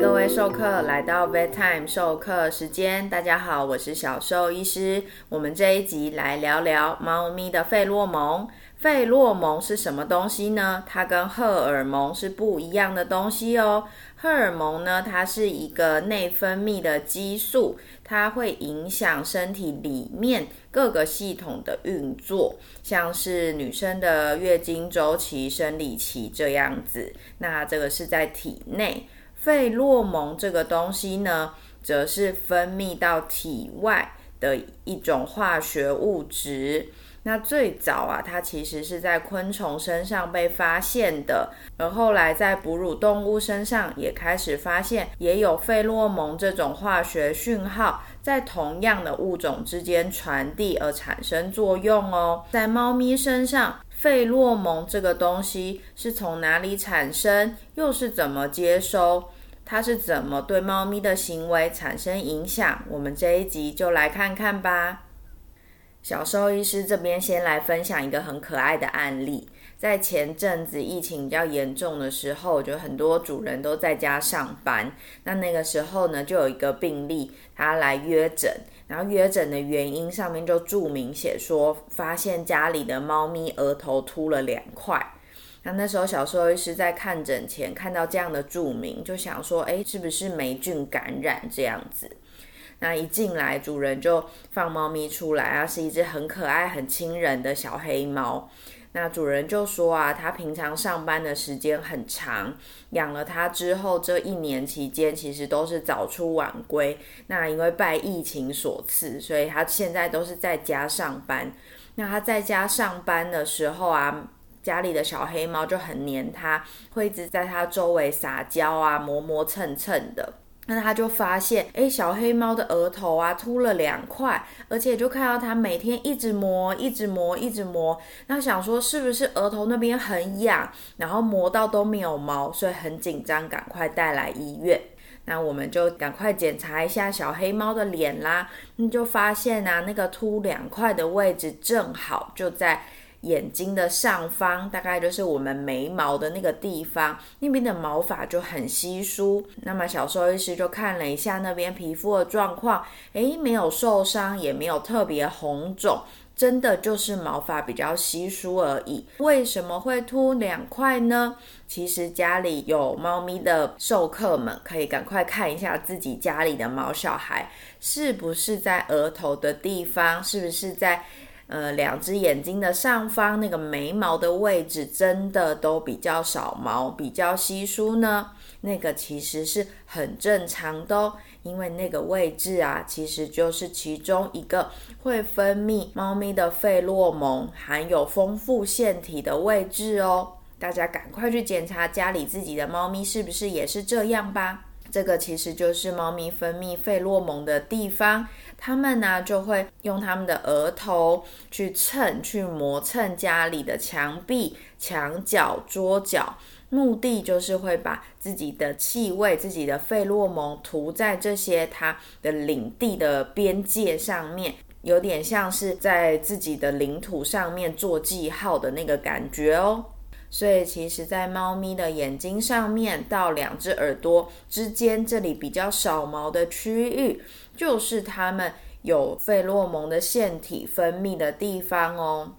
各位授课来到 Vet Time 授课时间，大家好，我是小兽医师。我们这一集来聊聊猫咪的费洛蒙。费洛蒙是什么东西呢？它跟荷尔蒙是不一样的东西哦。荷尔蒙呢，它是一个内分泌的激素，它会影响身体里面各个系统的运作，像是女生的月经周期、生理期这样子。那这个是在体内。费洛蒙这个东西呢，则是分泌到体外的一种化学物质。那最早啊，它其实是在昆虫身上被发现的，而后来在哺乳动物身上也开始发现，也有费洛蒙这种化学讯号在同样的物种之间传递而产生作用哦。在猫咪身上。费洛蒙这个东西是从哪里产生，又是怎么接收？它是怎么对猫咪的行为产生影响？我们这一集就来看看吧。小兽医师这边先来分享一个很可爱的案例。在前阵子疫情比较严重的时候，就很多主人都在家上班。那那个时候呢，就有一个病例，他来约诊，然后约诊的原因上面就注明写说，发现家里的猫咪额头秃了两块。那那时候小兽医师在看诊前看到这样的注明，就想说，哎，是不是霉菌感染这样子？那一进来，主人就放猫咪出来啊，是一只很可爱、很亲人的小黑猫。那主人就说啊，他平常上班的时间很长，养了它之后，这一年期间其实都是早出晚归。那因为拜疫情所赐，所以他现在都是在家上班。那他在家上班的时候啊，家里的小黑猫就很黏他，会一直在他周围撒娇啊，磨磨蹭蹭的。那他就发现，哎，小黑猫的额头啊秃了两块，而且就看到它每天一直磨，一直磨，一直磨。那想说是不是额头那边很痒，然后磨到都没有毛，所以很紧张，赶快带来医院。那我们就赶快检查一下小黑猫的脸啦，你就发现啊，那个秃两块的位置正好就在。眼睛的上方，大概就是我们眉毛的那个地方，那边的毛发就很稀疏。那么小兽医师就看了一下那边皮肤的状况，诶，没有受伤，也没有特别红肿，真的就是毛发比较稀疏而已。为什么会秃两块呢？其实家里有猫咪的授客们，可以赶快看一下自己家里的毛小孩，是不是在额头的地方，是不是在。呃，两只眼睛的上方那个眉毛的位置真的都比较少毛，比较稀疏呢。那个其实是很正常的哦，因为那个位置啊，其实就是其中一个会分泌猫咪的费洛蒙、含有丰富腺体的位置哦。大家赶快去检查家里自己的猫咪是不是也是这样吧。这个其实就是猫咪分泌费洛蒙的地方，它们呢就会用它们的额头去蹭、去磨蹭家里的墙壁、墙角、桌角，目的就是会把自己的气味、自己的费洛蒙涂在这些它的领地的边界上面，有点像是在自己的领土上面做记号的那个感觉哦。所以，其实，在猫咪的眼睛上面到两只耳朵之间，这里比较少毛的区域，就是它们有费洛蒙的腺体分泌的地方哦。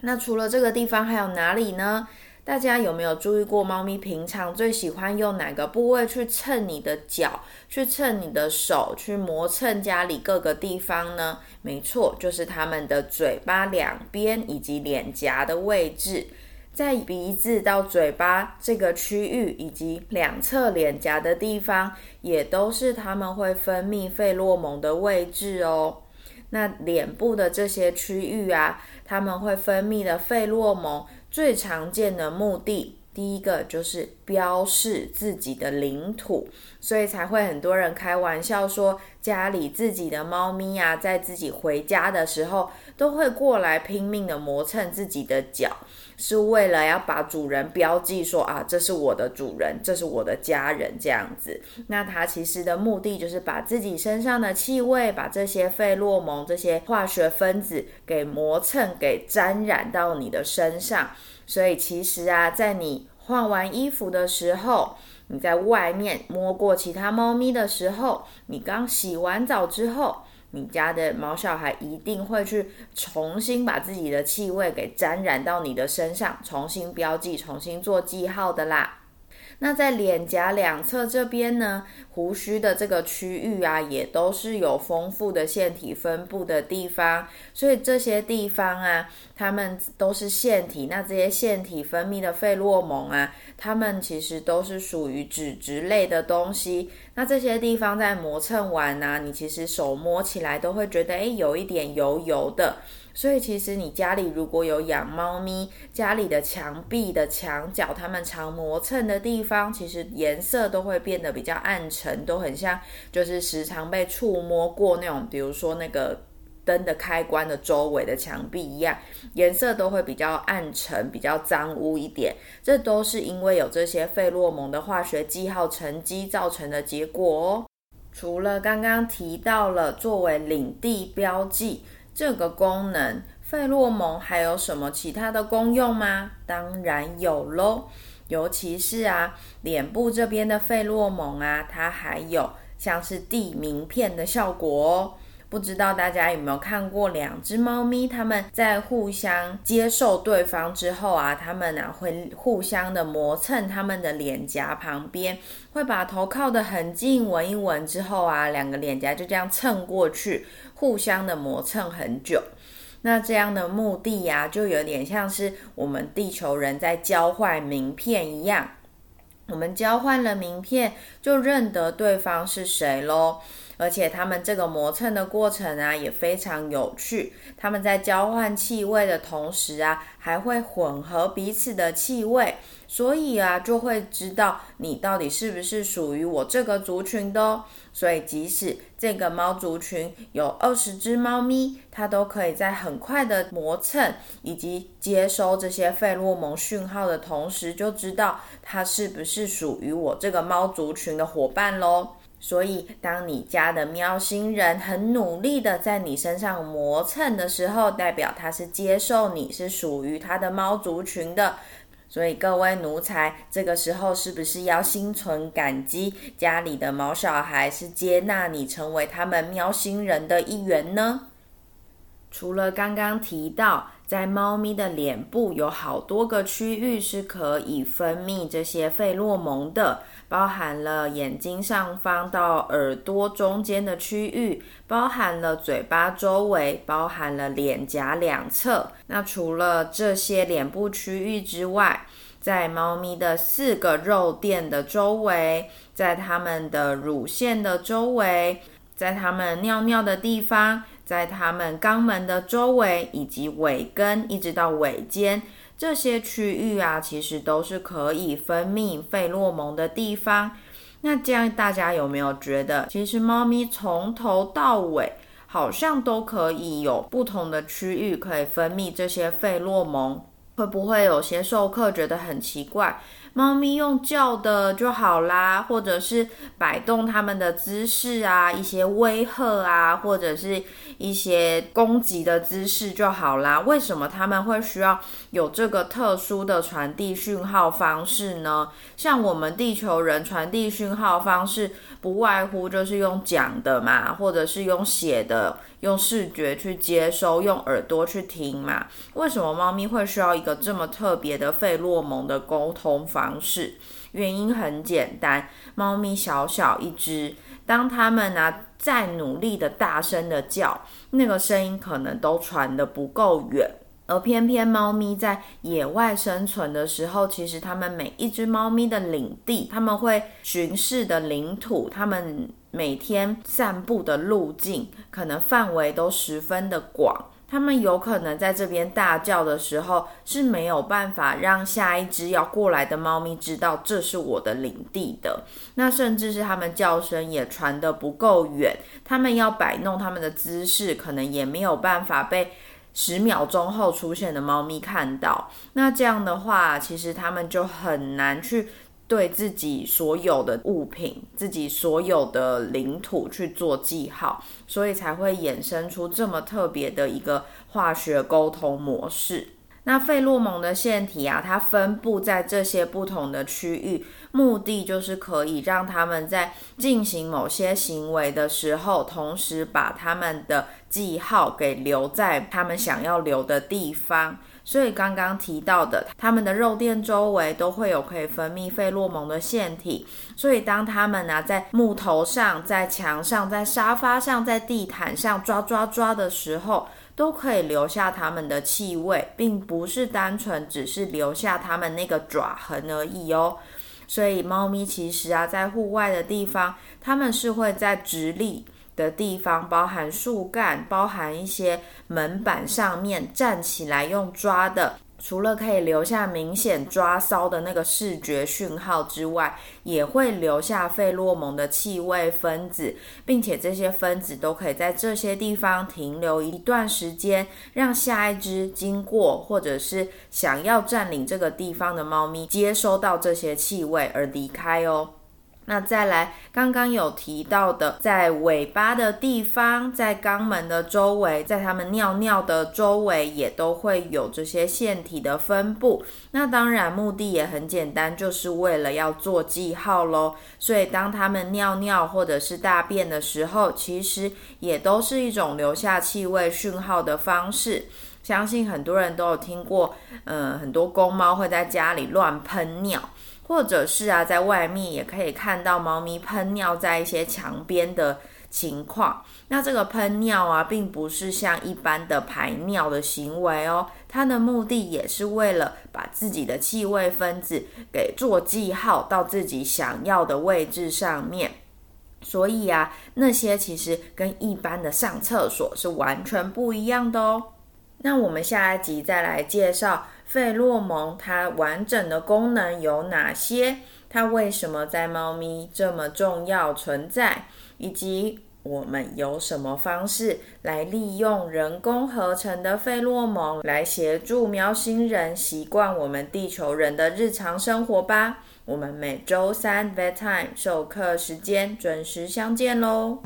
那除了这个地方，还有哪里呢？大家有没有注意过，猫咪平常最喜欢用哪个部位去蹭你的脚，去蹭你的手，去磨蹭家里各个地方呢？没错，就是它们的嘴巴两边以及脸颊的位置。在鼻子到嘴巴这个区域，以及两侧脸颊的地方，也都是他们会分泌费洛蒙的位置哦。那脸部的这些区域啊，他们会分泌的费洛蒙，最常见的目的。第一个就是标示自己的领土，所以才会很多人开玩笑说，家里自己的猫咪啊，在自己回家的时候，都会过来拼命的磨蹭自己的脚，是为了要把主人标记说啊，这是我的主人，这是我的家人这样子。那它其实的目的就是把自己身上的气味，把这些费洛蒙这些化学分子给磨蹭，给沾染到你的身上。所以其实啊，在你换完衣服的时候，你在外面摸过其他猫咪的时候，你刚洗完澡之后，你家的毛小孩一定会去重新把自己的气味给沾染到你的身上，重新标记、重新做记号的啦。那在脸颊两侧这边呢，胡须的这个区域啊，也都是有丰富的腺体分布的地方，所以这些地方啊，它们都是腺体。那这些腺体分泌的费洛蒙啊，它们其实都是属于脂质类的东西。那这些地方在磨蹭完呢，你其实手摸起来都会觉得，诶，有一点油油的。所以其实你家里如果有养猫咪，家里的墙壁的墙角，它们常磨蹭的地方，其实颜色都会变得比较暗沉，都很像就是时常被触摸过那种，比如说那个灯的开关的周围的墙壁一样，颜色都会比较暗沉，比较脏污一点。这都是因为有这些费洛蒙的化学记号沉积造成的结果哦。除了刚刚提到了作为领地标记。这个功能，费洛蒙还有什么其他的功用吗？当然有喽，尤其是啊，脸部这边的费洛蒙啊，它还有像是递名片的效果哦。不知道大家有没有看过两只猫咪，它们在互相接受对方之后啊，它们啊会互相的磨蹭它们的脸颊旁边，会把头靠得很近，闻一闻之后啊，两个脸颊就这样蹭过去。互相的磨蹭很久，那这样的目的呀，就有点像是我们地球人在交换名片一样。我们交换了名片，就认得对方是谁喽。而且他们这个磨蹭的过程啊，也非常有趣。他们在交换气味的同时啊，还会混合彼此的气味。所以啊，就会知道你到底是不是属于我这个族群的哦。所以，即使这个猫族群有二十只猫咪，它都可以在很快的磨蹭以及接收这些费洛蒙讯号的同时，就知道它是不是属于我这个猫族群的伙伴喽。所以，当你家的喵星人很努力的在你身上磨蹭的时候，代表它是接受你是属于它的猫族群的。所以各位奴才，这个时候是不是要心存感激？家里的毛小孩是接纳你成为他们喵星人的一员呢？除了刚刚提到，在猫咪的脸部有好多个区域是可以分泌这些费洛蒙的。包含了眼睛上方到耳朵中间的区域，包含了嘴巴周围，包含了脸颊两侧。那除了这些脸部区域之外，在猫咪的四个肉垫的周围，在它们的乳腺的周围，在它们尿尿的地方，在它们肛门的周围，以及尾根一直到尾尖。这些区域啊，其实都是可以分泌费洛蒙的地方。那这样大家有没有觉得，其实猫咪从头到尾好像都可以有不同的区域可以分泌这些费洛蒙？会不会有些授课觉得很奇怪？猫咪用叫的就好啦，或者是摆动它们的姿势啊，一些威吓啊，或者是一些攻击的姿势就好啦。为什么他们会需要有这个特殊的传递讯号方式呢？像我们地球人传递讯号方式，不外乎就是用讲的嘛，或者是用写的。用视觉去接收，用耳朵去听嘛？为什么猫咪会需要一个这么特别的费洛蒙的沟通方方式？原因很简单，猫咪小小一只，当它们呢再努力的大声的叫，那个声音可能都传的不够远。而偏偏猫咪在野外生存的时候，其实它们每一只猫咪的领地，它们会巡视的领土，它们。每天散步的路径可能范围都十分的广，他们有可能在这边大叫的时候是没有办法让下一只要过来的猫咪知道这是我的领地的。那甚至是他们叫声也传得不够远，他们要摆弄他们的姿势，可能也没有办法被十秒钟后出现的猫咪看到。那这样的话，其实他们就很难去。对自己所有的物品、自己所有的领土去做记号，所以才会衍生出这么特别的一个化学沟通模式。那费洛蒙的腺体啊，它分布在这些不同的区域，目的就是可以让他们在进行某些行为的时候，同时把他们的记号给留在他们想要留的地方。所以刚刚提到的，它们的肉垫周围都会有可以分泌费洛蒙的腺体，所以当它们呢在木头上、在墙上、在沙发上、在地毯上抓抓抓的时候，都可以留下它们的气味，并不是单纯只是留下它们那个爪痕而已哦。所以猫咪其实啊，在户外的地方，它们是会在直立。的地方包含树干，包含一些门板上面站起来用抓的，除了可以留下明显抓骚的那个视觉讯号之外，也会留下费洛蒙的气味分子，并且这些分子都可以在这些地方停留一段时间，让下一只经过或者是想要占领这个地方的猫咪接收到这些气味而离开哦。那再来，刚刚有提到的，在尾巴的地方，在肛门的周围，在它们尿尿的周围，也都会有这些腺体的分布。那当然，目的也很简单，就是为了要做记号喽。所以，当它们尿尿或者是大便的时候，其实也都是一种留下气味讯号的方式。相信很多人都有听过，嗯，很多公猫会在家里乱喷尿。或者是啊，在外面也可以看到猫咪喷尿在一些墙边的情况。那这个喷尿啊，并不是像一般的排尿的行为哦，它的目的也是为了把自己的气味分子给做记号到自己想要的位置上面。所以啊，那些其实跟一般的上厕所是完全不一样的哦。那我们下一集再来介绍。费洛蒙它完整的功能有哪些？它为什么在猫咪这么重要存在？以及我们有什么方式来利用人工合成的费洛蒙来协助喵星人习惯我们地球人的日常生活吧？我们每周三 bedtime 授课时间准时相见喽！